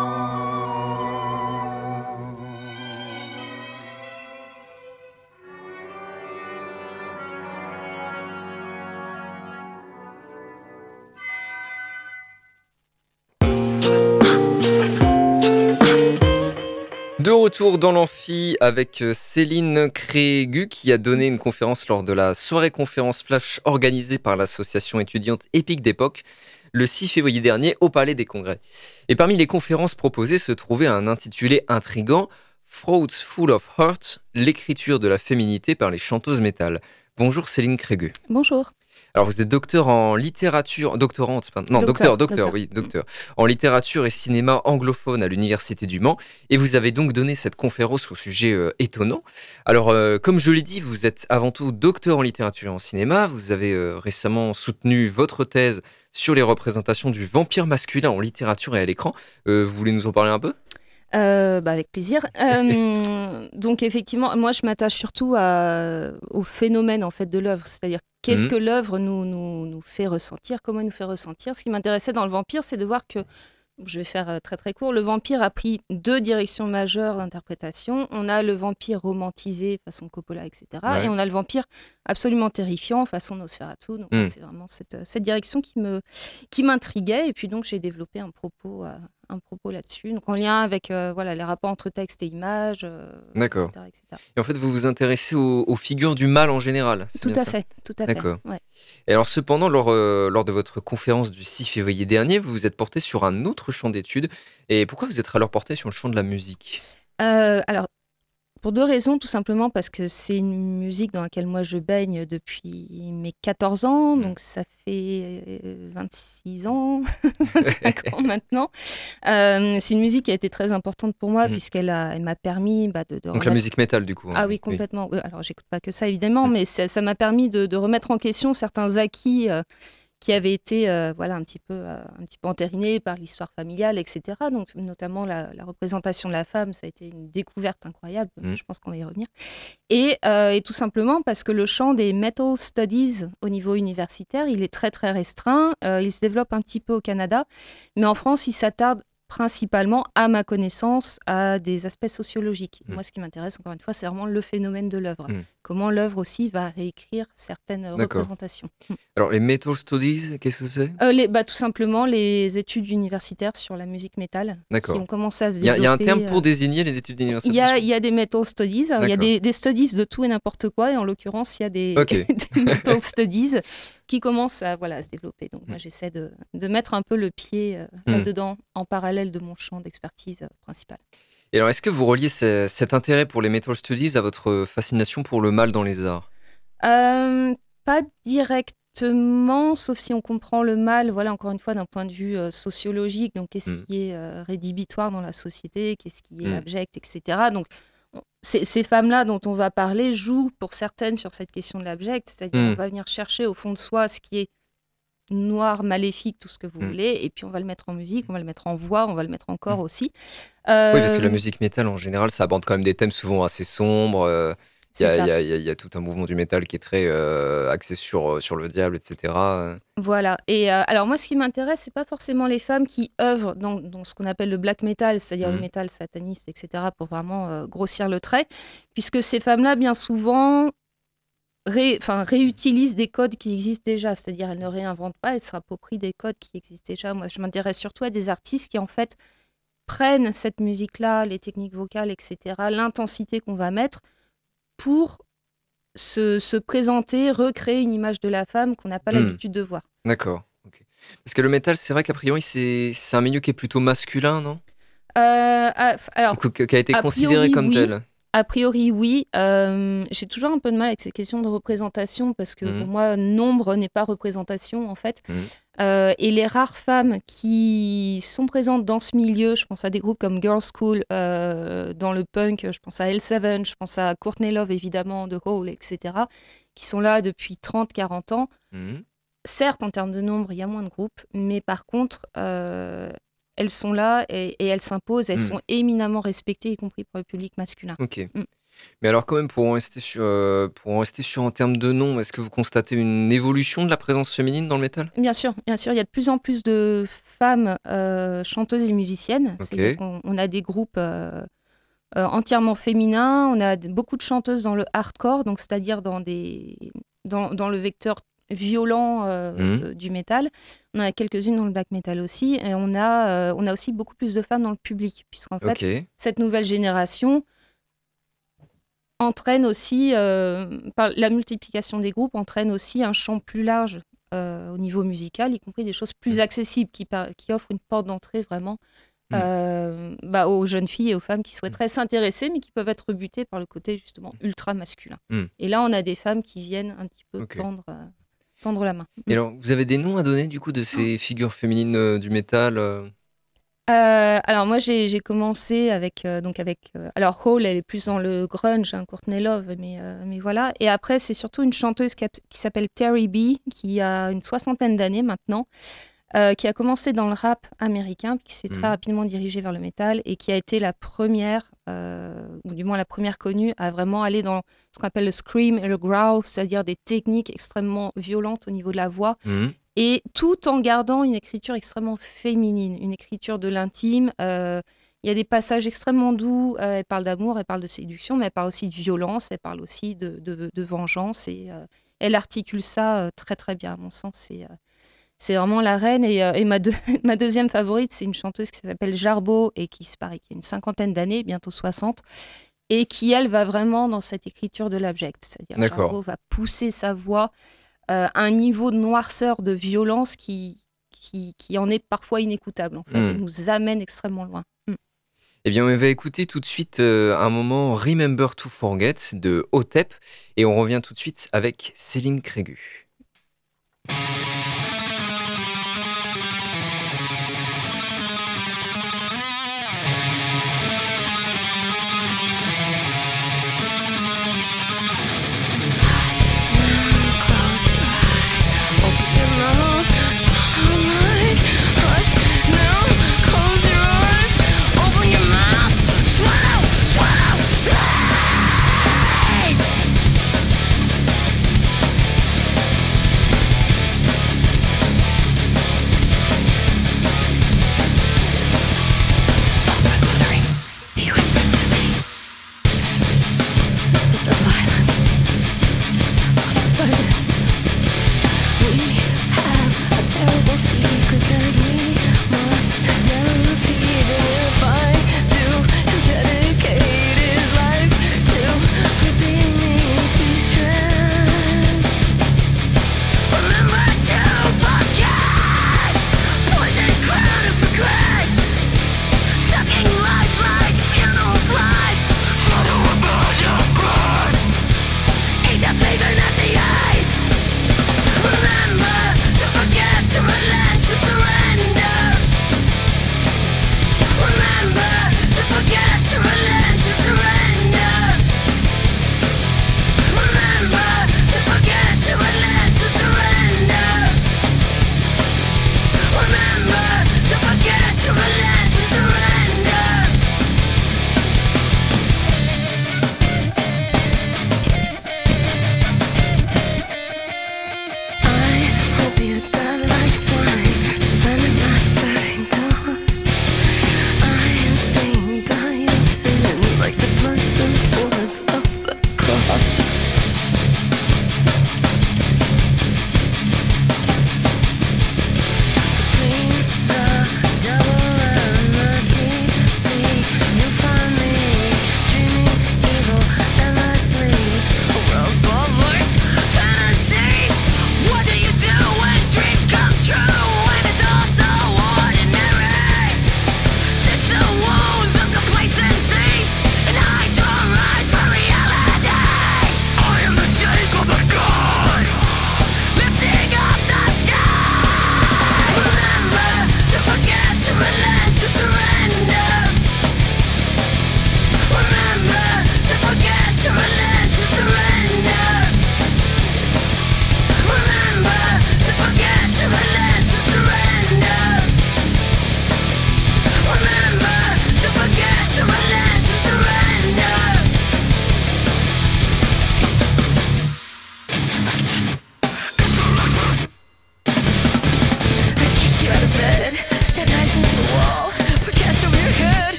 Retour dans l'amphi avec euh, Céline Crégu qui a donné une conférence lors de la soirée conférence flash organisée par l'association étudiante Épique d'époque le 6 février dernier au Palais des Congrès. Et parmi les conférences proposées se trouvait un intitulé intrigant Frauds Full of Heart, l'écriture de la féminité par les chanteuses métal. Bonjour Céline Crégu. Bonjour. Alors vous êtes docteur en littérature, doctorante, non docteur, docteur, oui, docteur, en littérature et cinéma anglophone à l'université du Mans, et vous avez donc donné cette conférence au sujet euh, étonnant. Alors euh, comme je l'ai dit, vous êtes avant tout docteur en littérature et en cinéma. Vous avez euh, récemment soutenu votre thèse sur les représentations du vampire masculin en littérature et à l'écran. vous voulez nous en parler un peu? Bah avec plaisir. donc effectivement, moi je m'attache surtout au phénomène en fait de l'œuvre, c'est-à-dire Qu'est-ce mmh. que l'œuvre nous, nous, nous, fait ressentir Comment elle nous fait ressentir Ce qui m'intéressait dans le vampire, c'est de voir que, je vais faire euh, très très court, le vampire a pris deux directions majeures d'interprétation. On a le vampire romantisé façon Coppola, etc. Et on a le vampire absolument terrifiant façon Nosferatu. Donc mmh. c'est vraiment cette, cette, direction qui me qui m'intriguait. Et puis donc j'ai développé un propos euh, un propos là-dessus, donc en lien avec euh, voilà, les rapports entre texte et image, euh, D'accord. Et en fait, vous vous intéressez aux, figures du mal en général Tout à fait, tout à fait. D'accord. Et alors, cependant, lors, euh, lors de votre conférence du 6 février dernier, vous vous êtes porté sur un autre champ d'études. Et pourquoi vous êtes alors porté sur le champ de la musique? Alors, pour deux raisons, tout simplement parce que c'est une musique dans laquelle moi je baigne depuis mes 14 ans, mmh. donc ça fait 26 euh, ans, 25 ans maintenant. Euh, c'est une musique qui a été très importante pour moi mmh. puisqu'elle elle m'a permis bah, de, Donc la musique métal du coup. Hein. Ah oui, complètement. Alors j'écoute pas que ça évidemment, mmh. mais ça m'a permis de, remettre en question certains acquis. Euh, qui avait été euh, voilà, un, petit peu, euh, un petit peu entériné par l'histoire familiale, etc. Donc, notamment la, représentation de la femme, ça a été une découverte incroyable. Mmh. Je pense qu'on va y revenir. Et, euh, et, tout simplement parce que le champ des metal studies au niveau universitaire, il est très très restreint. il se développe un petit peu au Canada, mais en France, il s'attarde principalement, à ma connaissance, à des aspects sociologiques. Mmh. Moi, ce qui m'intéresse, encore une fois, c'est vraiment le phénomène de l'œuvre. Mmh. Comment l'œuvre aussi va réécrire certaines représentations. Mmh. Alors, les Metal Studies, qu'est-ce que c'est? Euh, les, bah, Tout simplement les études universitaires sur la musique métal qui ont commencé à se. Il y, a un terme pour euh, désigner les études universitaires Il y, a des Metal Studies. Il y a des, studies de tout et n'importe quoi, et en l'occurrence, il y a des, des Metal Studies qui commence à, voilà, se développer. Donc moi, mm. j'essaie de, de, mettre un peu le pied euh, mm. là-dedans en parallèle de mon champ d'expertise euh, principal. Et alors, est-ce que vous reliez cet intérêt pour les metal studies à votre fascination pour le mal dans les arts? Euh, Pas directement, sauf si on comprend le mal, voilà, encore une fois, d'un point de vue sociologique. Donc, qu'est-ce mm. qui est rédhibitoire dans la société, qu'est-ce qui est abject, etc. Donc, ces, femmes-là dont on va parler jouent pour certaines sur cette question de l'abject, c'est-à-dire hmm. va venir chercher au fond de soi ce qui est noir, maléfique, tout ce que vous hmm. voulez, et puis on va le mettre en musique, on va le mettre en voix, on va le mettre en corps hmm. aussi. Oui, parce que la euh, musique métal en général, ça aborde quand même des thèmes souvent assez sombres. Euh, il y, a tout un mouvement du métal qui est très euh, axé sur, euh, sur le diable, etc. Voilà. Et euh, alors moi, ce qui m'intéresse, c'est pas forcément les femmes qui œuvrent dans, dans ce qu'on appelle le black metal, c'est-à-dire le mmh. métal sataniste, etc., pour vraiment grossir le trait, puisque ces femmes-là, bien souvent, enfin, réutilisent des codes qui existent déjà, c'est-à-dire elles ne réinventent pas, elles s'approprient des codes qui existent déjà. Moi, je m'intéresse surtout à des artistes qui, en fait, prennent cette musique-là, les techniques vocales, etc., l'intensité qu'on va mettre pour se, présenter, recréer une image de la femme qu'on n'a pas hmm. l'habitude de voir. D'accord. Parce que le métal, c'est vrai qu'a priori, c'est un milieu qui est plutôt masculin, non? Euh, ah, alors, Qui a été considéré comme tel? A priori, oui. Euh, j'ai toujours un peu de mal avec ces questions de représentation parce que pour mmh. moi, nombre n'est pas représentation en fait. Mmh. Euh, et les rares femmes qui sont présentes dans ce milieu, je pense à des groupes comme Girls School, euh, dans le punk, je pense à L7, je pense à Courtney Love évidemment, The Hole, etc., qui sont là depuis 30-40 ans. Mmh. Certes, en termes de nombre, il y a moins de groupes, mais par contre, elles sont là et, elles s'imposent, elles hmm. sont éminemment respectées, y compris pour le public masculin. Ok. Hmm. Mais alors quand même, pour en rester sur, euh, pour en rester sur en termes de nom, est-ce que vous constatez une évolution de la présence féminine dans le métal? Bien sûr, bien sûr. Il y a de plus en plus de femmes euh, chanteuses et musiciennes. On a des groupes euh, entièrement féminins. On a beaucoup de chanteuses dans le hardcore, donc c'est-à-dire dans, des, dans, dans le vecteur violent de- du métal. On en a quelques-unes dans le black metal aussi. Et on a, on a aussi beaucoup plus de femmes dans le public, puisqu'en fait, cette nouvelle génération entraîne aussi, euh, par la multiplication des groupes, entraîne aussi un champ plus large euh, au niveau musical, y compris des choses plus accessibles qui, qui offrent une porte d'entrée vraiment Mm. euh, bah, aux jeunes filles et aux femmes qui souhaiteraient s'intéresser, mais qui peuvent être butées par le côté justement ultra masculin. Mm. Et là, on a des femmes qui viennent un petit peu tendre, euh, tendre la main. Et alors, vous avez des noms à donner du coup de ces figures féminines euh, du métal euh alors moi j'ai commencé avec euh, donc avec euh, alors Hall elle est plus dans le grunge hein, Courtney Love mais mais voilà et après c'est surtout une chanteuse qui, s'appelle Terry B qui a une soixantaine d'années maintenant qui a commencé dans le rap américain qui s'est très Mhm. rapidement dirigée vers le métal et qui a été la première ou du moins la première connue à vraiment aller dans ce qu'on appelle le scream et le growl c'est-à-dire des techniques extrêmement violentes au niveau de la voix Mhm. Et tout en gardant une écriture extrêmement féminine, une écriture de l'intime. Euh, Il y a des passages extrêmement doux. euh, elle parle d'amour, elle parle de séduction, mais elle parle aussi de violence, elle parle aussi de, de- de vengeance. Et euh, elle articule ça très très bien, à mon sens. C'est c'est vraiment la reine. Et, et ma, deux- ma deuxième favorite, c'est une chanteuse qui s'appelle Jarbo et qui se paraît qui a une cinquantaine d'années, bientôt 60, et qui, elle, va vraiment dans cette écriture de l'abject. C'est-à-dire. Jarbo va pousser sa voix euh, un niveau de noirceur, de violence qui, qui, qui en est parfois inécoutable. En fait. Mm. Elle nous amène extrêmement loin. Mm. Eh bien, on va écouter tout de suite euh, un moment Remember to Forget de Otep et on revient tout de suite avec Céline Crégu.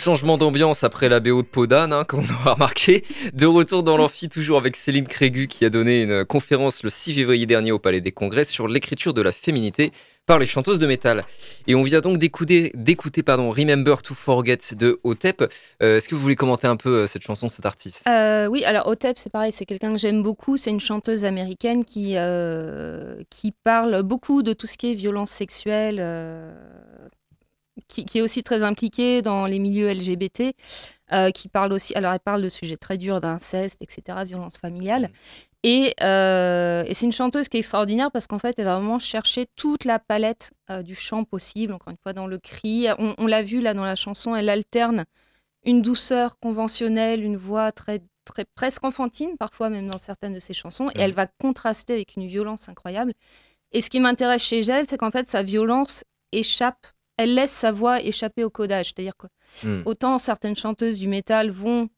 Changement d'ambiance après la BO de Podane, hein, comme on aura remarqué. De retour dans l'amphi, toujours avec Céline Crégu qui a donné une conférence le 6 février dernier au Palais des Congrès sur l'écriture de la féminité par les chanteuses de métal. Et on vient donc d'écouter, pardon, Remember to Forget de Otep. Euh, est-ce que vous voulez commenter un peu euh, cette chanson, cet artiste? Euh, oui, alors Otep, c'est pareil, c'est quelqu'un que j'aime beaucoup. C'est une chanteuse américaine qui, qui parle beaucoup de tout ce qui est violence sexuelle, qui, qui est aussi très impliquée dans les milieux LGBT, euh, qui parle aussi, alors elle parle de sujets très durs, d'inceste, etc., violence familiale. Et, euh, et c'est une chanteuse qui est extraordinaire parce qu'en fait, elle va vraiment chercher toute la palette euh, du chant possible. Encore une fois, dans le cri, on, on l'a vu là dans la chanson, elle alterne une douceur conventionnelle, une voix très, très presque enfantine, parfois même dans certaines de ses chansons, et elle va contraster avec une violence incroyable. Et ce qui m'intéresse chez elle, c'est qu'en fait, sa violence échappe, elle laisse sa voix échapper au codage. C'est-à-dire que Mm. autant certaines chanteuses du métal vont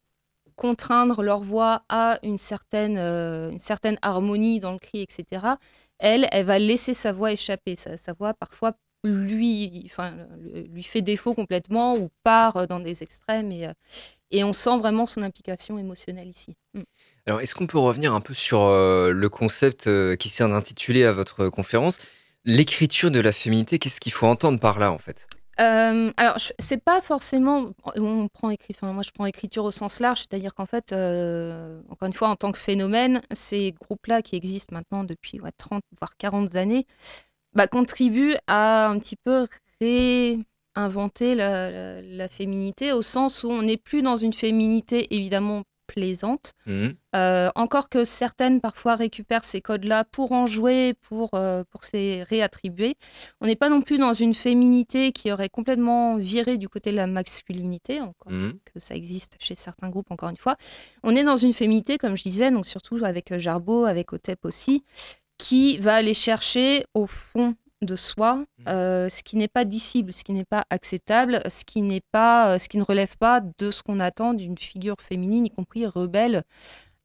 contraindre leur voix à une certaine, euh, une certaine harmonie dans le cri, etc. Elle, elle va laisser sa voix échapper. Sa, sa voix, parfois, lui, enfin, lui fait défaut complètement ou part dans des extrêmes. Et, euh, et on sent vraiment son implication émotionnelle ici. Mm. Alors, est-ce qu'on peut revenir un peu sur euh, le concept euh, qui sert d'intitulé à votre conférence? L'écriture de la féminité, qu'est-ce qu'il faut entendre par là, en fait? Euh, alors, c'est pas forcément. On moi, je prends écriture au sens large, c'est-à-dire qu'en fait, euh, encore une fois, en tant que phénomène, ces groupes-là qui existent maintenant depuis ouais, 30 voire 40 années, bah, contribuent à un petit peu réinventer la féminité au sens où on n'est plus dans une féminité évidemment plaisante. Mhm. Euh, encore que certaines parfois récupèrent ces codes-là pour en jouer, pour, euh, pour se réattribuer. On n'est pas non plus dans une féminité qui aurait complètement viré du côté de la masculinité, encore Mhm. que ça existe chez certains groupes, encore une fois. On est dans une féminité, comme je disais, donc surtout avec Jarbo, avec Otep aussi, qui va aller chercher au fond de soi euh, ce qui n'est pas dissible, ce qui n'est pas acceptable, ce qui n'est pas, euh, ce qui ne relève pas de ce qu'on attend d'une figure féminine, y compris rebelle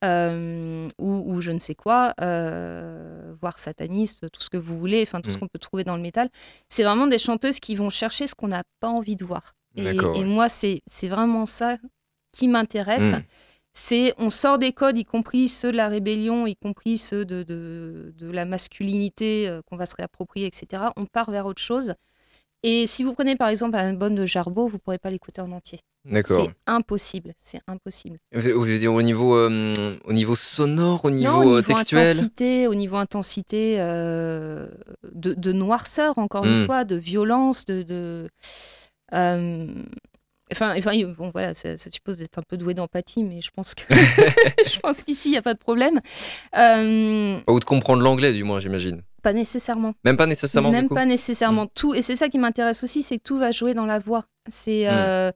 euh, ou, ou je ne sais quoi, euh, voire sataniste, tout ce que vous voulez, enfin tout ce Mm. qu'on peut trouver dans le métal. C'est vraiment des chanteuses qui vont chercher ce qu'on n'a pas envie de voir. Et, D'accord, et ouais. moi, c'est c'est vraiment ça qui m'intéresse. Mm. C'est on sort des codes, y compris ceux de la rébellion, y compris ceux de, de, de la masculinité euh, qu'on va se réapproprier, etc. On part vers autre chose. Et si vous prenez par exemple un album de Jarbo, vous ne pourrez pas l'écouter en entier. D'accord. C'est impossible, c'est impossible. Vous veux dire au niveau, euh, au niveau sonore, au niveau, non, au euh, niveau textuel intensité, au niveau intensité euh, de, de noirceur, encore une Mm. fois, de violence, de. de Enfin, enfin, bon, voilà, ça, ça suppose d'être un peu doué d'empathie, mais je pense que je pense qu'ici il n'y a pas de problème. Euh, Ou de comprendre l'anglais, du moins, j'imagine. pas nécessairement. Même pas nécessairement, Même du coup pas nécessairement tout. Et c'est ça qui m'intéresse aussi, c'est que tout va jouer dans la voix. C'est Mm. euh,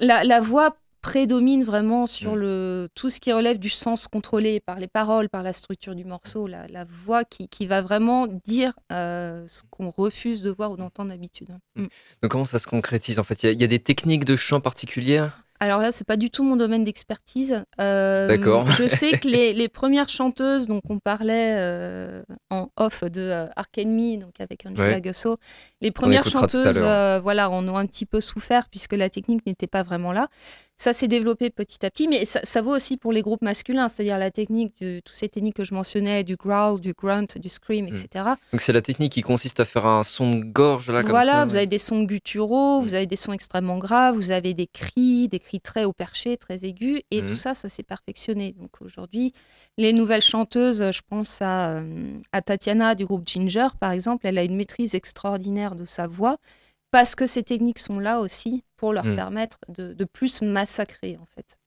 la, la voix prédomine vraiment sur Mm. le tout ce qui relève du sens contrôlé par les paroles, par la structure du morceau, la, la voix qui, qui va vraiment dire euh, ce qu'on refuse de voir ou d'entendre d'habitude. Mm. Donc, comment ça se concrétise En fait, il y a- il y, a des techniques de chant particulières? Alors là, c'est pas du tout mon domaine d'expertise. Euh, D'accord. Je sais que les, les premières chanteuses, donc on parlait euh, en off de euh, Ark Enemy, donc avec Angela Ouais. Gusso, les premières chanteuses, voilà, en ont un petit peu souffert puisque la technique n'était pas vraiment là. Ça s'est développé petit à petit, mais ça, ça vaut aussi pour les groupes masculins, c'est-à-dire la technique, de, toutes ces techniques que je mentionnais, du growl, du grunt, du scream, etc. Donc, c'est la technique qui consiste à faire un son de gorge, là, comme Voilà, ça vous avez des sons gutturaux, Mm. vous avez des sons extrêmement graves, vous avez des cris, des cris très haut perché, très aigus, et Mhm. tout ça, ça s'est perfectionné. Donc aujourd'hui, les nouvelles chanteuses, je pense à, euh, à Tatiana du groupe Ginger, par exemple, elle a une maîtrise extraordinaire de sa voix, parce que ces techniques sont là aussi pour leur Mm. permettre de, de plus massacrer, en fait.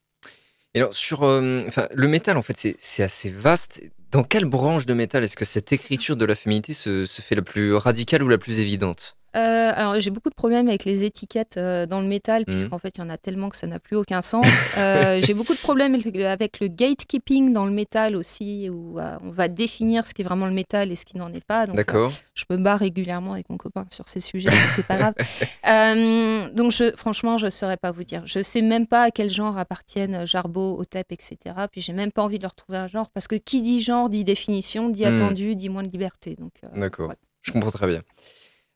Et alors, sur euh, le métal, en fait, c'est- c'est assez vaste. Dans quelle branche de métal est-ce que cette écriture de la féminité se, se fait la plus radicale ou la plus évidente? Euh, alors j'ai beaucoup de problèmes avec les étiquettes euh, dans le métal, Mhm. puisqu'en fait il y en a tellement que ça n'a plus aucun sens. Euh, j'ai beaucoup de problèmes avec le- gatekeeping dans le métal aussi, où on va définir ce qui est vraiment le métal et ce qui n'en est pas. Donc, D'accord. je me bats régulièrement avec mon copain sur ces sujets, mais c'est pas grave. Donc je, franchement, je saurais pas vous dire. Je sais même pas à quel genre appartiennent Jarbo, Otep, etc. Puis j'ai même pas envie de leur trouver un genre, parce que qui dit genre dit définition, dit Mhm. attendu, dit moins de liberté. Donc D'accord. Je comprends très bien.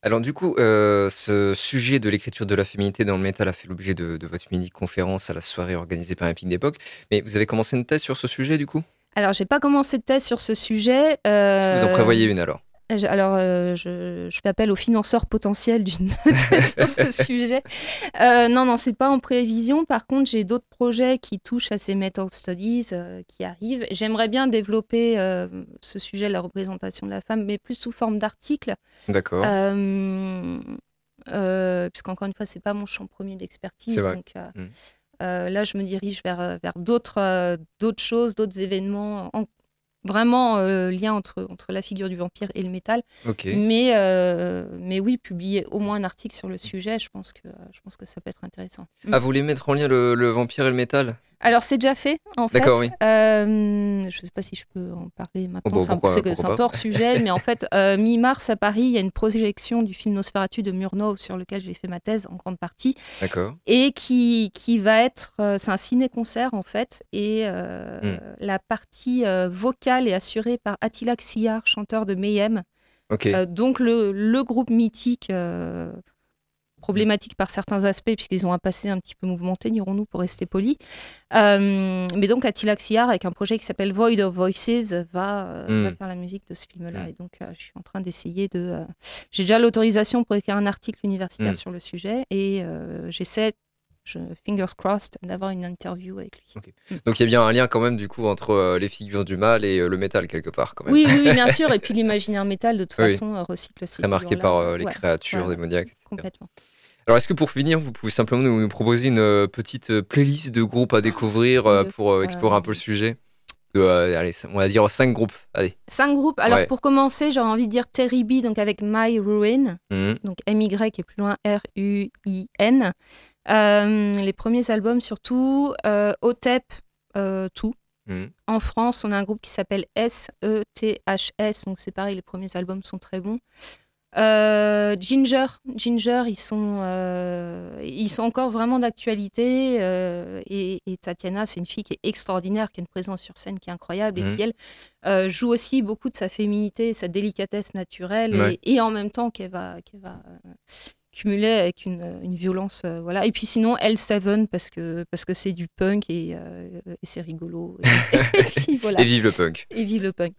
Alors du coup, euh, ce sujet de l'écriture de la féminité dans le métal a fait l'objet de, de votre mini-conférence à la soirée organisée par Epic d'époque. Mais vous avez commencé une thèse sur ce sujet du coup? Alors, j'ai pas commencé de thèse sur ce sujet. Est-ce que vous en euh, prévoyez une alors? Alors, euh, je, je fais appel aux financeurs potentiels d'une sur ce sujet. Euh, non, non, c'est pas en prévision. Par contre, j'ai d'autres projets qui touchent à ces metal studies euh, qui arrivent. J'aimerais bien développer euh, ce sujet la représentation de la femme, mais plus sous forme d'articles. D'accord. Puisqu'encore une fois, c'est pas mon champ premier d'expertise. Donc, Mm. là, je me dirige vers, vers d'autres d'autres choses, d'autres événements, en- vraiment euh, lien entre, entre la figure du vampire et le métal. Mais, euh, mais oui, publier au moins un article sur le sujet, je pense que, je pense que ça peut être intéressant. Ah, vous voulez mettre en lien le, le vampire et le métal? Alors, c'est déjà fait, en fait. D'accord, oui. Euh, je ne sais pas si je peux en parler maintenant. bon, c'est un- peu hors sujet, mais en fait, euh, mi-mars à Paris, il y a une projection du film Nosferatu de Murnau sur lequel j'ai fait ma thèse en grande partie D'accord. et qui, qui va être, euh, c'est un ciné-concert en fait, et Hmm. la partie vocale est assurée par Attila Xiar, chanteur de Mayhem, donc le, le groupe mythique, problématique par certains aspects, puisqu'ils ont un passé un petit peu mouvementé, dirons-nous, pour rester poli. Euh, mais donc Attila Xiar, avec un projet qui s'appelle Void of Voices, va, euh, Mm. va faire la musique de ce film-là. Et donc euh, je suis en train d'essayer de... J'ai déjà l'autorisation pour écrire un article universitaire Mm. sur le sujet, et j'essaie, je, fingers crossed, d'avoir une interview avec lui. Donc il y a bien un lien quand même du coup entre euh, les figures du mal et euh, le métal quelque part quand même. Oui, oui, oui, bien sûr. Et puis l'imaginaire métal, de toute Oui. façon, euh, recycle ces Très marqué par les Ouais, créatures ouais, démoniaques. etc. Complètement. Alors est-ce que pour finir, vous pouvez simplement nous, nous proposer une euh, petite euh, playlist de groupes à découvrir euh, pour explorer un peu le sujet? De, euh, allez, on va dire cinq groupes. Allez. Cinq groupes. Alors Ouais. pour commencer, j'aurais envie de dire Terry B, donc avec My Ruin, Mhm. donc M-Y et plus loin R-U-I-N. Euh, les premiers albums surtout, euh, Otep, tout. Mhm. En France, on a un groupe qui s'appelle S-E-T-H-S, donc c'est pareil, les premiers albums sont très bons. Euh, Ginger, Ginger, ils sont, euh, ils sont encore vraiment d'actualité. euh, et, et Tatiana, c'est une fille qui est extraordinaire, qui a une présence sur scène qui est incroyable Mhm. et qui, elle, joue aussi beaucoup de sa féminité, sa délicatesse naturelle, et- Ouais. et, en même temps qu'elle va, qu'elle va cumuler avec une, une violence. voilà. Et puis sinon, L7, parce que parce que c'est du punk et, et c'est rigolo. Et, puis voilà. Et vive le punk. Et vive le punk.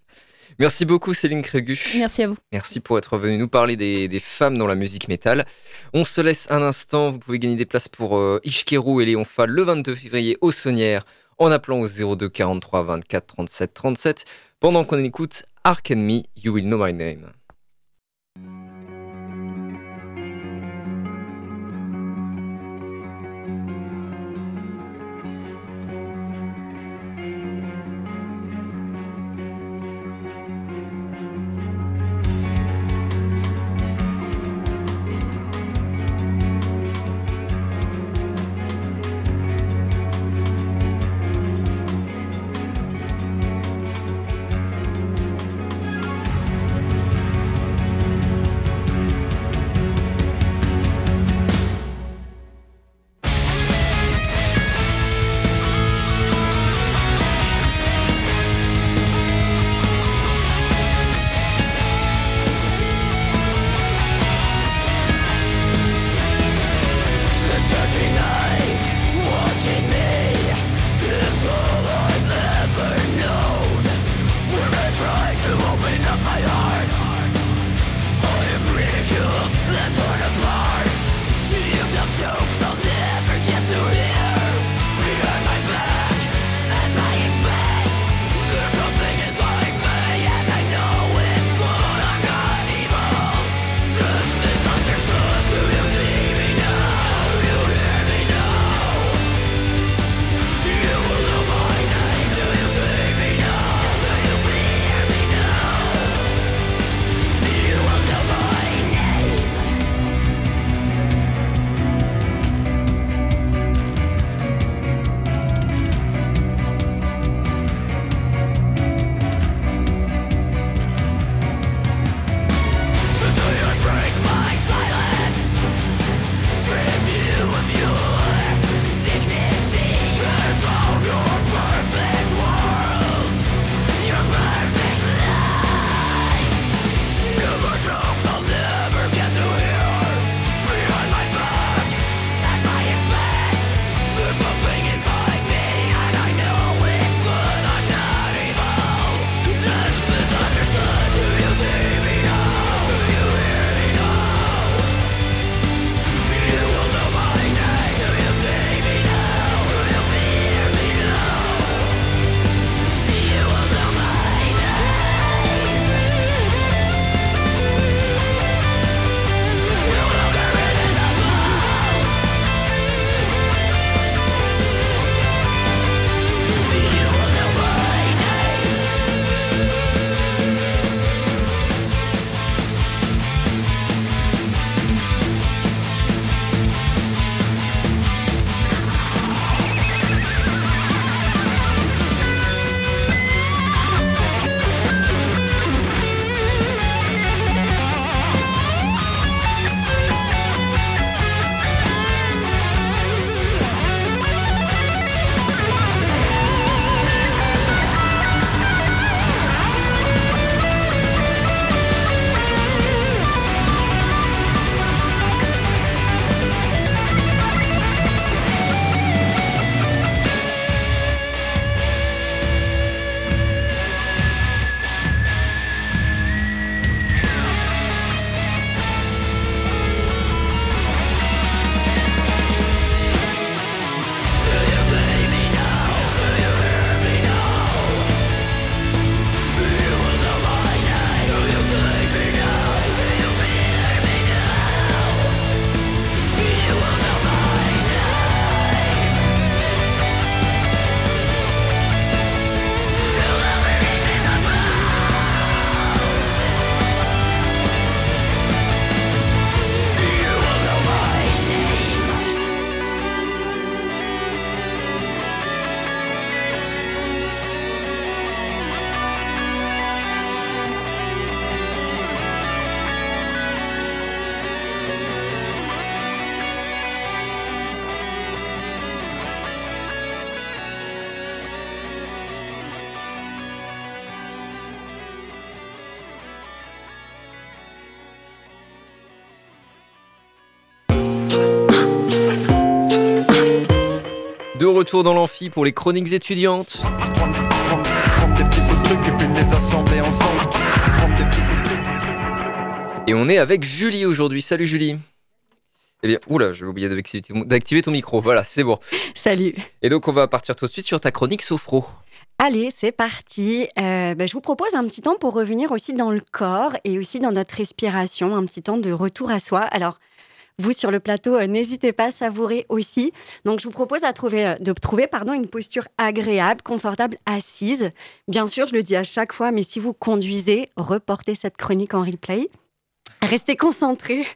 Merci beaucoup Céline Crégu. Merci à vous. Merci pour être venu nous parler des, des femmes dans la musique métal. On se laisse un instant. Vous pouvez gagner des places pour euh, Ishkeru et Léon Fall le 22 février au Saunière en appelant au 02 43 24 37 37 pendant qu'on écoute Ark Enemy, You Will Know My Name. Retour dans l'amphi pour les chroniques étudiantes. Et on est avec Julie aujourd'hui. Salut Julie. Eh bien, oula, j'ai oublié d'activer ton micro. Voilà, c'est bon. Salut. Et donc, on va partir tout de suite sur ta chronique Sophro. Allez, c'est parti. Euh, ben, je vous propose un petit temps pour revenir aussi dans le corps et aussi dans notre respiration, un petit temps de retour à soi. Alors, vous sur le plateau, euh, n'hésitez pas à savourer aussi. Donc, je vous propose à trouver, euh, de trouver pardon, une posture agréable, confortable, assise. Bien sûr, je le dis à chaque fois, mais si vous conduisez, reportez cette chronique en replay. Restez concentré.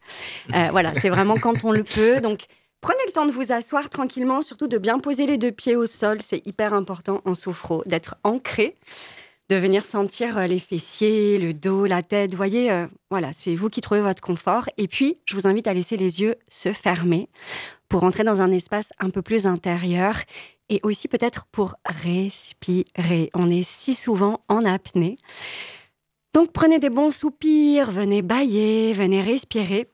voilà, c'est vraiment quand on le peut. Donc, Prenez le temps de vous asseoir tranquillement, surtout de bien poser les deux pieds au sol. C'est hyper important en sophro, d'être ancré, de venir sentir euh, les fessiers, le dos, la tête. Vous voyez, euh, voilà, c'est vous qui trouvez votre confort. Et puis, je vous invite à laisser les yeux se fermer pour entrer dans un espace un peu plus intérieur et aussi peut-être pour respirer. On est si souvent en apnée. Donc prenez des bons soupirs, venez bailler, venez respirer.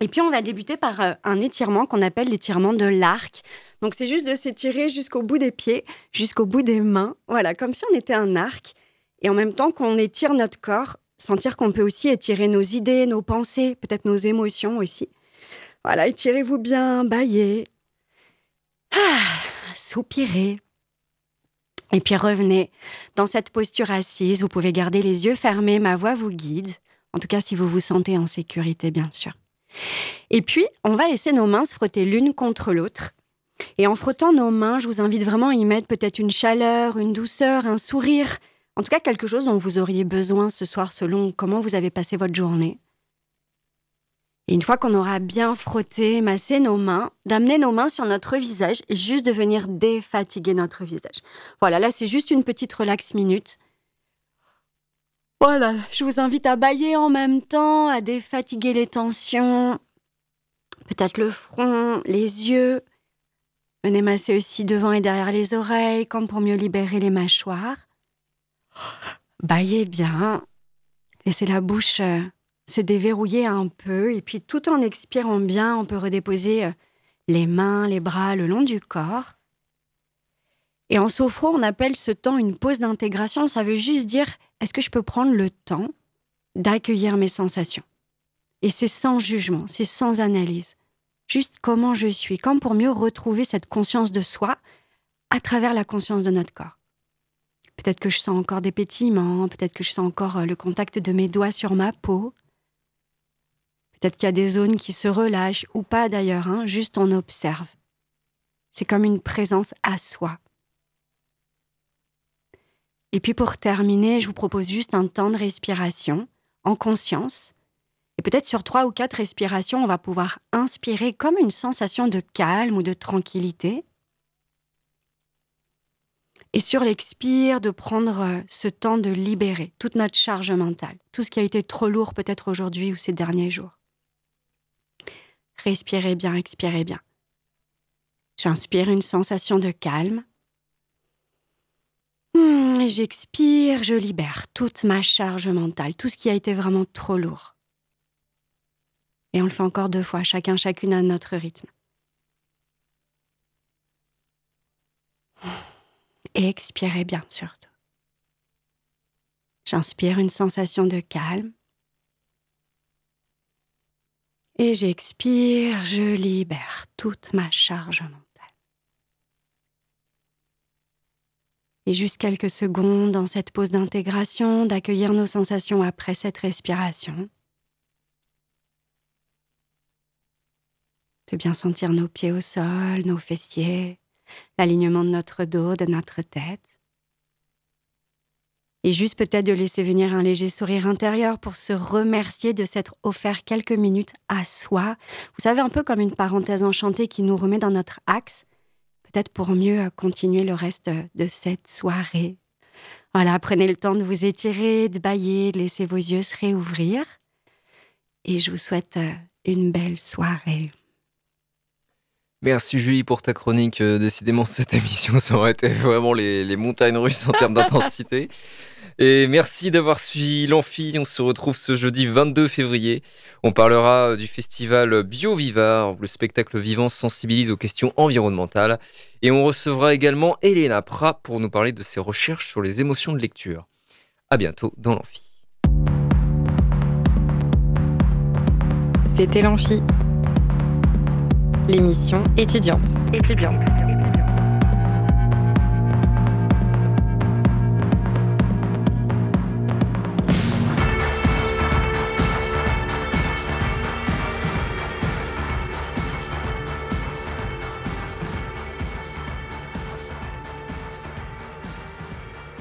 Et puis on va débuter par euh, un étirement qu'on appelle l'étirement de l'arc. Donc c'est juste de s'étirer jusqu'au bout des pieds, jusqu'au bout des mains, voilà, comme si on était un arc. Et en même temps qu'on étire notre corps, sentir qu'on peut aussi étirer nos idées, nos pensées, peut-être nos émotions aussi. Voilà, étirez-vous bien, baillez. Ah, soupirez. Et puis revenez dans cette posture assise. Vous pouvez garder les yeux fermés, ma voix vous guide. En tout cas, si vous vous sentez en sécurité, bien sûr. Et puis, on va laisser nos mains se frotter l'une contre l'autre. Et en frottant nos mains, je vous invite vraiment à y mettre peut-être une chaleur, une douceur, un sourire, en tout cas quelque chose dont vous auriez besoin ce soir selon comment vous avez passé votre journée. Et une fois qu'on aura bien frotté, massé nos mains, d'amener nos mains sur notre visage et juste de venir défatiguer notre visage. Voilà, là c'est juste une petite relax minute. Voilà, je vous invite à bailler en même temps, à défatiguer les tensions, peut-être le front, les yeux. Venez masser aussi devant et derrière les oreilles, comme pour mieux libérer les mâchoires. Baillez bien, laissez la bouche euh, se déverrouiller un peu, et puis tout en expirant bien, on peut redéposer euh, les mains, les bras le long du corps. Et en sophro, on appelle ce temps une pause d'intégration. Ça veut juste dire est-ce que je peux prendre le temps d'accueillir mes sensations? Et c'est sans jugement, c'est sans analyse. Juste comment je suis, comme pour mieux retrouver cette conscience de soi à travers la conscience de notre corps. Peut-être que je sens encore des pétillements, peut-être que je sens encore euh, le contact de mes doigts sur ma peau. Peut-être qu'il y a des zones qui se relâchent ou pas d'ailleurs, hein, juste on observe. C'est comme une présence à soi. Et puis pour terminer, je vous propose juste un temps de respiration en conscience. Et peut-être sur trois ou quatre respirations, on va pouvoir inspirer comme une sensation de calme ou de tranquillité. Et sur l'expire, de prendre euh, ce temps de libérer toute notre charge mentale, tout ce qui a été trop lourd peut-être aujourd'hui ou ces derniers jours. Respirez bien, expirez bien. J'inspire une sensation de calme. Hmm, j'expire, je libère toute ma charge mentale, tout ce qui a été vraiment trop lourd. Et on le fait encore deux fois, chacun, chacune à notre rythme. Et expirez bien surtout. J'inspire une sensation de calme. Et j'expire, je libère toute ma charge mentale. Et juste quelques secondes dans cette pause d'intégration, d'accueillir nos sensations après cette respiration. De bien sentir nos pieds au sol, nos fessiers, l'alignement de notre dos, de notre tête. Et juste peut-être de laisser venir un léger sourire intérieur pour se remercier de s'être offert quelques minutes à soi. Vous savez, un peu comme une parenthèse enchantée qui nous remet dans notre axe peut-être pour mieux continuer le reste de cette soirée. Voilà, prenez le temps de vous étirer, de bailler, de laisser vos yeux se réouvrir. Et je vous souhaite euh, une belle soirée. Merci Julie pour ta chronique. Euh, décidément, cette émission, ça aurait été vraiment les, montagnes russes en termes d'intensité. Et merci d'avoir suivi l'Amphi. On se retrouve ce jeudi 22 février. On parlera du festival BioViva. Le spectacle vivant sensibilise aux questions environnementales. Et on recevra également Elena Prat pour nous parler de ses recherches sur les émotions de lecture. À bientôt dans l'Amphi. C'était l'Amphi, l'émission étudiante. Étudiante.